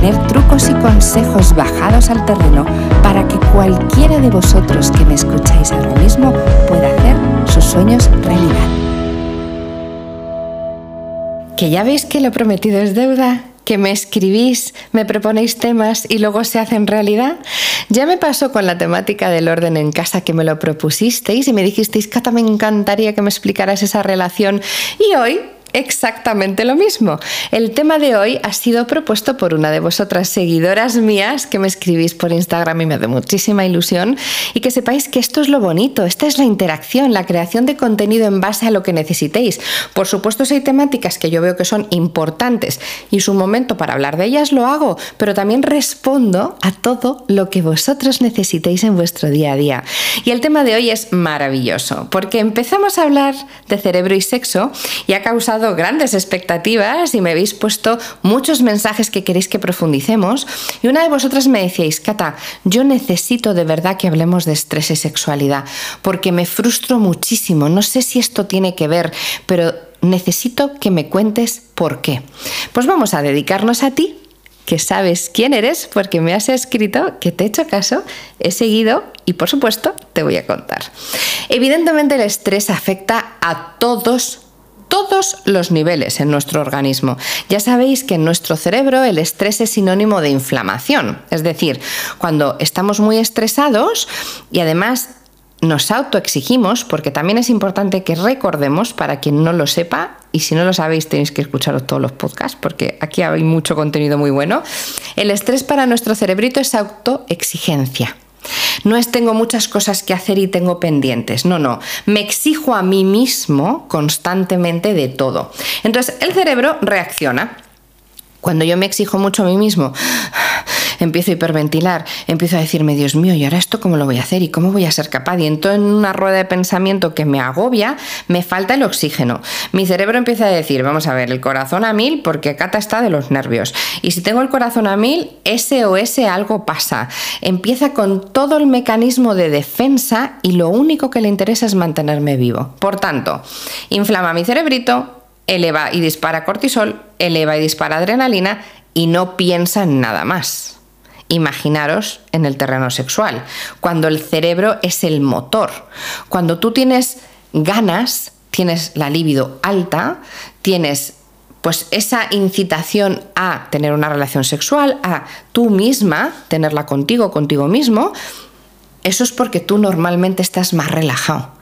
tener trucos y consejos bajados al terreno para que cualquiera de vosotros que me escucháis ahora mismo pueda hacer sus sueños realidad. Que ya veis que lo prometido es deuda, que me escribís, me proponéis temas y luego se hacen realidad. Ya me pasó con la temática del orden en casa que me lo propusisteis y me dijisteis, Cata, me encantaría que me explicaras esa relación. Y hoy exactamente lo mismo. El tema de hoy ha sido propuesto por una de vosotras seguidoras mías que me escribís por Instagram y me hace muchísima ilusión y que sepáis que esto es lo bonito, esta es la interacción, la creación de contenido en base a lo que necesitéis. Por supuesto, si hay temáticas que yo veo que son importantes y su momento para hablar de ellas lo hago, pero también respondo a todo lo que vosotros necesitéis en vuestro día a día. Y el tema de hoy es maravilloso porque empezamos a hablar de cerebro y sexo y ha causado grandes expectativas y me habéis puesto muchos mensajes que queréis que profundicemos. Y una de vosotras me decíais, Cata, yo necesito de verdad que hablemos de estrés y sexualidad, porque me frustro muchísimo. No sé si esto tiene que ver, pero necesito que me cuentes por qué. Pues vamos a dedicarnos a ti que sabes quién eres porque me has escrito, que te he hecho caso, he seguido y por supuesto te voy a contar. Evidentemente el estrés afecta a todos todos los niveles en nuestro organismo. Ya sabéis que en nuestro cerebro el estrés es sinónimo de inflamación, es decir, cuando estamos muy estresados y además nos autoexigimos, porque también es importante que recordemos, para quien no lo sepa, y si no lo sabéis tenéis que escuchar todos los podcasts, porque aquí hay mucho contenido muy bueno, el estrés para nuestro cerebrito es autoexigencia. No es tengo muchas cosas que hacer y tengo pendientes. No, no. Me exijo a mí mismo constantemente de todo. Entonces el cerebro reacciona. Cuando yo me exijo mucho a mí mismo, empiezo a hiperventilar, empiezo a decirme, Dios mío, ¿y ahora esto cómo lo voy a hacer? ¿Y cómo voy a ser capaz? Y entro en una rueda de pensamiento que me agobia, me falta el oxígeno. Mi cerebro empieza a decir, vamos a ver, el corazón a mil porque Cata está de los nervios. Y si tengo el corazón a mil, ese o ese algo pasa. Empieza con todo el mecanismo de defensa y lo único que le interesa es mantenerme vivo. Por tanto, inflama mi cerebrito, eleva y dispara cortisol, eleva y dispara adrenalina y no piensa en nada más. Imaginaros en el terreno sexual, cuando el cerebro es el motor. Cuando tú tienes ganas, tienes la libido alta, tienes pues esa incitación a tener una relación sexual, a tú misma tenerla contigo, contigo mismo, eso es porque tú normalmente estás más relajado.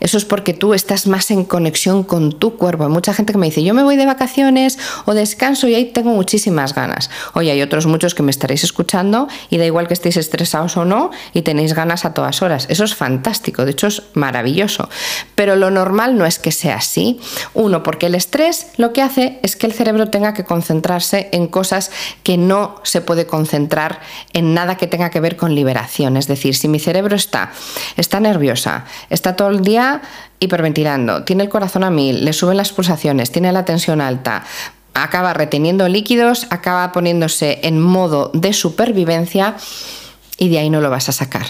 Eso es porque tú estás más en conexión con tu cuerpo. Hay mucha gente que me dice, yo me voy de vacaciones o descanso y ahí tengo muchísimas ganas. Hoy hay otros muchos que me estaréis escuchando y da igual que estéis estresados o no y tenéis ganas a todas horas. Eso es fantástico, de hecho es maravilloso. Pero lo normal no es que sea así. Uno, porque el estrés lo que hace es que el cerebro tenga que concentrarse en cosas que no se puede concentrar en nada que tenga que ver con liberación. Es decir, si mi cerebro está, está nerviosa, está todo el día hiperventilando, tiene el corazón a mil, le suben las pulsaciones, tiene la tensión alta, acaba reteniendo líquidos, acaba poniéndose en modo de supervivencia y de ahí no lo vas a sacar.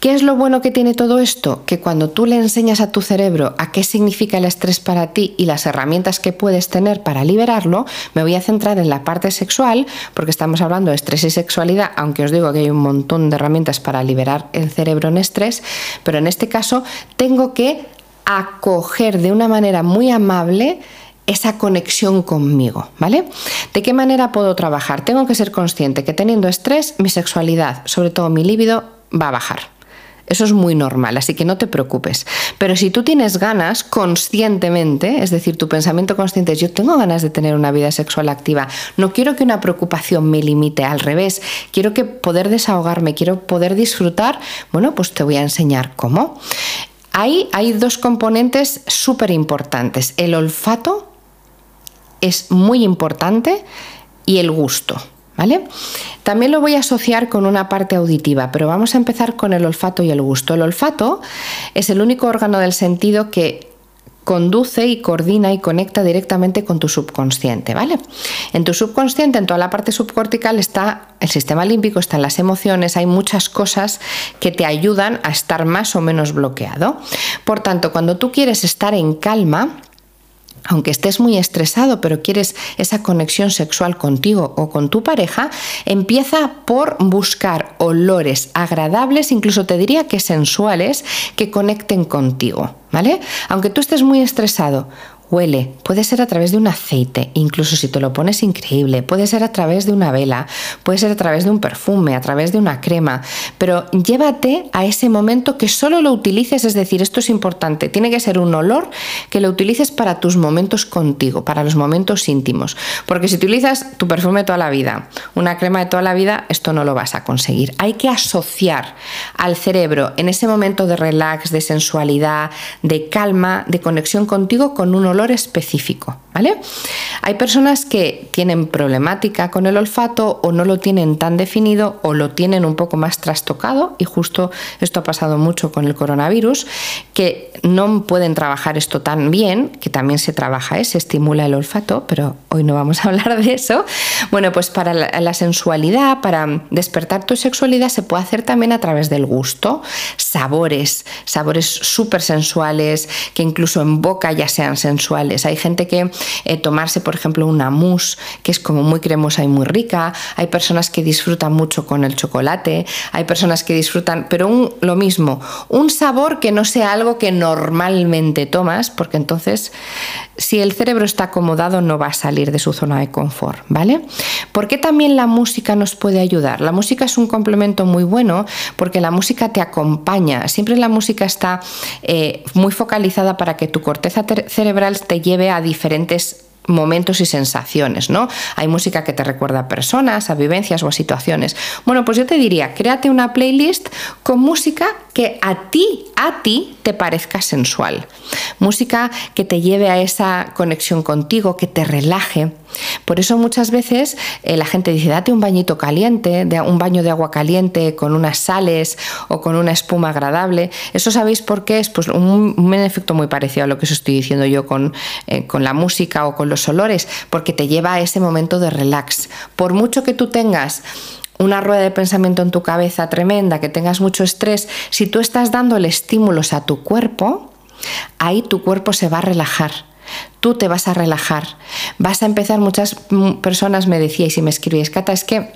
¿Qué es lo bueno que tiene todo esto? Que cuando tú le enseñas a tu cerebro a qué significa el estrés para ti y las herramientas que puedes tener para liberarlo, me voy a centrar en la parte sexual, porque estamos hablando de estrés y sexualidad, aunque os digo que hay un montón de herramientas para liberar el cerebro en estrés, pero en este caso tengo que acoger de una manera muy amable esa conexión conmigo, ¿vale? ¿De qué manera puedo trabajar? Tengo que ser consciente que teniendo estrés, mi sexualidad, sobre todo mi líbido, va a bajar. Eso es muy normal, así que no te preocupes. Pero si tú tienes ganas conscientemente, es decir, tu pensamiento consciente es yo tengo ganas de tener una vida sexual activa, no quiero que una preocupación me limite, al revés, quiero que poder desahogarme, quiero poder disfrutar, bueno, pues te voy a enseñar cómo. Ahí hay dos componentes súper importantes. El olfato es muy importante y el gusto. ¿Vale? También lo voy a asociar con una parte auditiva, pero vamos a empezar con el olfato y el gusto. El olfato es el único órgano del sentido que conduce y coordina y conecta directamente con tu subconsciente, ¿vale? En tu subconsciente, en toda la parte subcortical está el sistema límbico, están las emociones, hay muchas cosas que te ayudan a estar más o menos bloqueado. Por tanto, cuando tú quieres estar en calma, aunque estés muy estresado, pero quieres esa conexión sexual contigo o con tu pareja, empieza por buscar olores agradables, incluso te diría que sensuales, que conecten contigo, ¿vale? Aunque tú estés muy estresado, Huele, puede ser a través de un aceite, incluso si te lo pones increíble, puede ser a través de una vela, puede ser a través de un perfume, a través de una crema, pero llévate a ese momento que solo lo utilices, es decir, esto es importante, tiene que ser un olor que lo utilices para tus momentos contigo, para los momentos íntimos, porque si utilizas tu perfume toda la vida, una crema de toda la vida, esto no lo vas a conseguir. Hay que asociar al cerebro en ese momento de relax, de sensualidad, de calma, de conexión contigo con un olor específico, ¿vale? Hay personas que tienen problemática con el olfato o no lo tienen tan definido o lo tienen un poco más trastocado y justo esto ha pasado mucho con el coronavirus, que no pueden trabajar esto tan bien, que también se trabaja, ¿eh? se estimula el olfato, pero hoy no vamos a hablar de eso. Bueno, pues para la sensualidad, para despertar tu sexualidad se puede hacer también a través del gusto, sabores, sabores súper sensuales, que incluso en boca ya sean sensuales hay gente que eh, tomarse, por ejemplo, una mousse, que es como muy cremosa y muy rica. Hay personas que disfrutan mucho con el chocolate. Hay personas que disfrutan, pero lo mismo, un sabor que no sea algo que normalmente tomas, porque entonces, si el cerebro está acomodado, no va a salir de su zona de confort, ¿vale? ¿Por qué también la música nos puede ayudar? La música es un complemento muy bueno porque la música te acompaña. Siempre la música está eh, muy focalizada para que tu corteza cerebral te lleve a diferentes momentos y sensaciones, ¿no? Hay música que te recuerda a personas, a vivencias o a situaciones. Bueno, pues yo te diría, créate una playlist con música que a ti, a ti te parezca sensual. Música que te lleve a esa conexión contigo, que te relaje. Por eso muchas veces eh, la gente dice, date un bañito caliente, un baño de agua caliente con unas sales o con una espuma agradable. Eso sabéis por qué es pues un, efecto muy parecido a lo que os estoy diciendo yo con, eh, con la música o con los olores, porque te lleva a ese momento de relax. Por mucho que tú tengas una rueda de pensamiento en tu cabeza tremenda, que tengas mucho estrés, si tú estás dándole estímulos a tu cuerpo, ahí tu cuerpo se va a relajar tú te vas a relajar. Vas a empezar, muchas personas me decíais y me escribíais, Cata, es que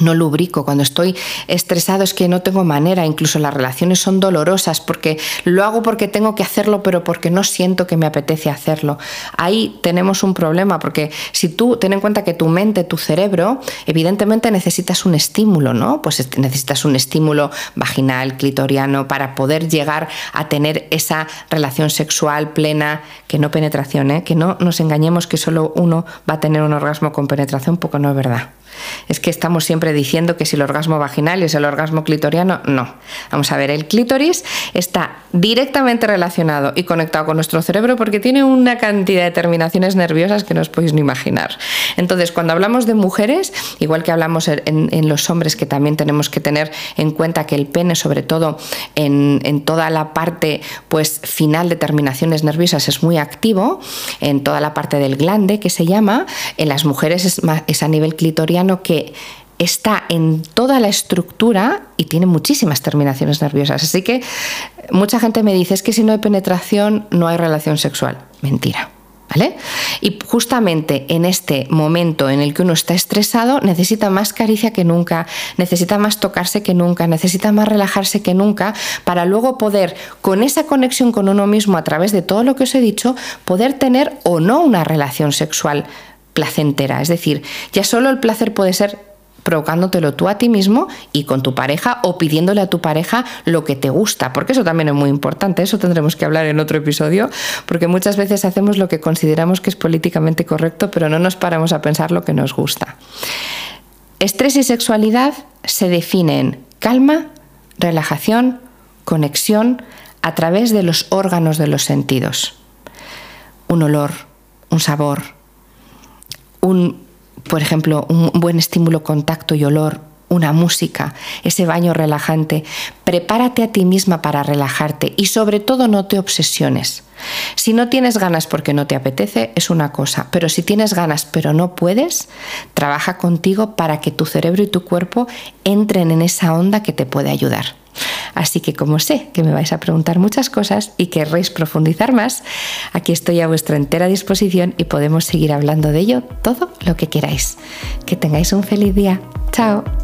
no lubrico, cuando estoy estresado es que no tengo manera, incluso las relaciones son dolorosas porque lo hago porque tengo que hacerlo, pero porque no siento que me apetece hacerlo. Ahí tenemos un problema porque si tú ten en cuenta que tu mente, tu cerebro, evidentemente necesitas un estímulo, ¿no? Pues necesitas un estímulo vaginal, clitoriano para poder llegar a tener esa relación sexual plena, que no penetración, ¿eh? que no nos engañemos que solo uno va a tener un orgasmo con penetración, porque no es verdad. Es que estamos siempre diciendo que si el orgasmo vaginal es el orgasmo clitoriano, no. Vamos a ver, el clítoris está directamente relacionado y conectado con nuestro cerebro porque tiene una cantidad de terminaciones nerviosas que no os podéis ni imaginar. Entonces, cuando hablamos de mujeres, igual que hablamos en, los hombres, que también tenemos que tener en cuenta que el pene, sobre todo en, toda la parte pues, final de terminaciones nerviosas, es muy activo, en toda la parte del glande que se llama, en las mujeres es, es a nivel clitoriano que está en toda la estructura y tiene muchísimas terminaciones nerviosas. Así que mucha gente me dice, es que si no hay penetración no hay relación sexual. Mentira. ¿Vale? Y justamente en este momento en el que uno está estresado, necesita más caricia que nunca, necesita más tocarse que nunca, necesita más relajarse que nunca, para luego poder, con esa conexión con uno mismo a través de todo lo que os he dicho, poder tener o no una relación sexual placentera. Es decir, ya solo el placer puede ser provocándotelo tú a ti mismo y con tu pareja o pidiéndole a tu pareja lo que te gusta, porque eso también es muy importante, eso tendremos que hablar en otro episodio, porque muchas veces hacemos lo que consideramos que es políticamente correcto, pero no nos paramos a pensar lo que nos gusta. Estrés y sexualidad se definen calma, relajación, conexión a través de los órganos de los sentidos. Un olor, un sabor, un por ejemplo, un buen estímulo contacto y olor, una música, ese baño relajante. Prepárate a ti misma para relajarte y sobre todo no te obsesiones. Si no tienes ganas porque no te apetece, es una cosa, pero si tienes ganas pero no puedes, trabaja contigo para que tu cerebro y tu cuerpo entren en esa onda que te puede ayudar. Así que como sé que me vais a preguntar muchas cosas y querréis profundizar más, aquí estoy a vuestra entera disposición y podemos seguir hablando de ello todo lo que queráis. Que tengáis un feliz día. Chao.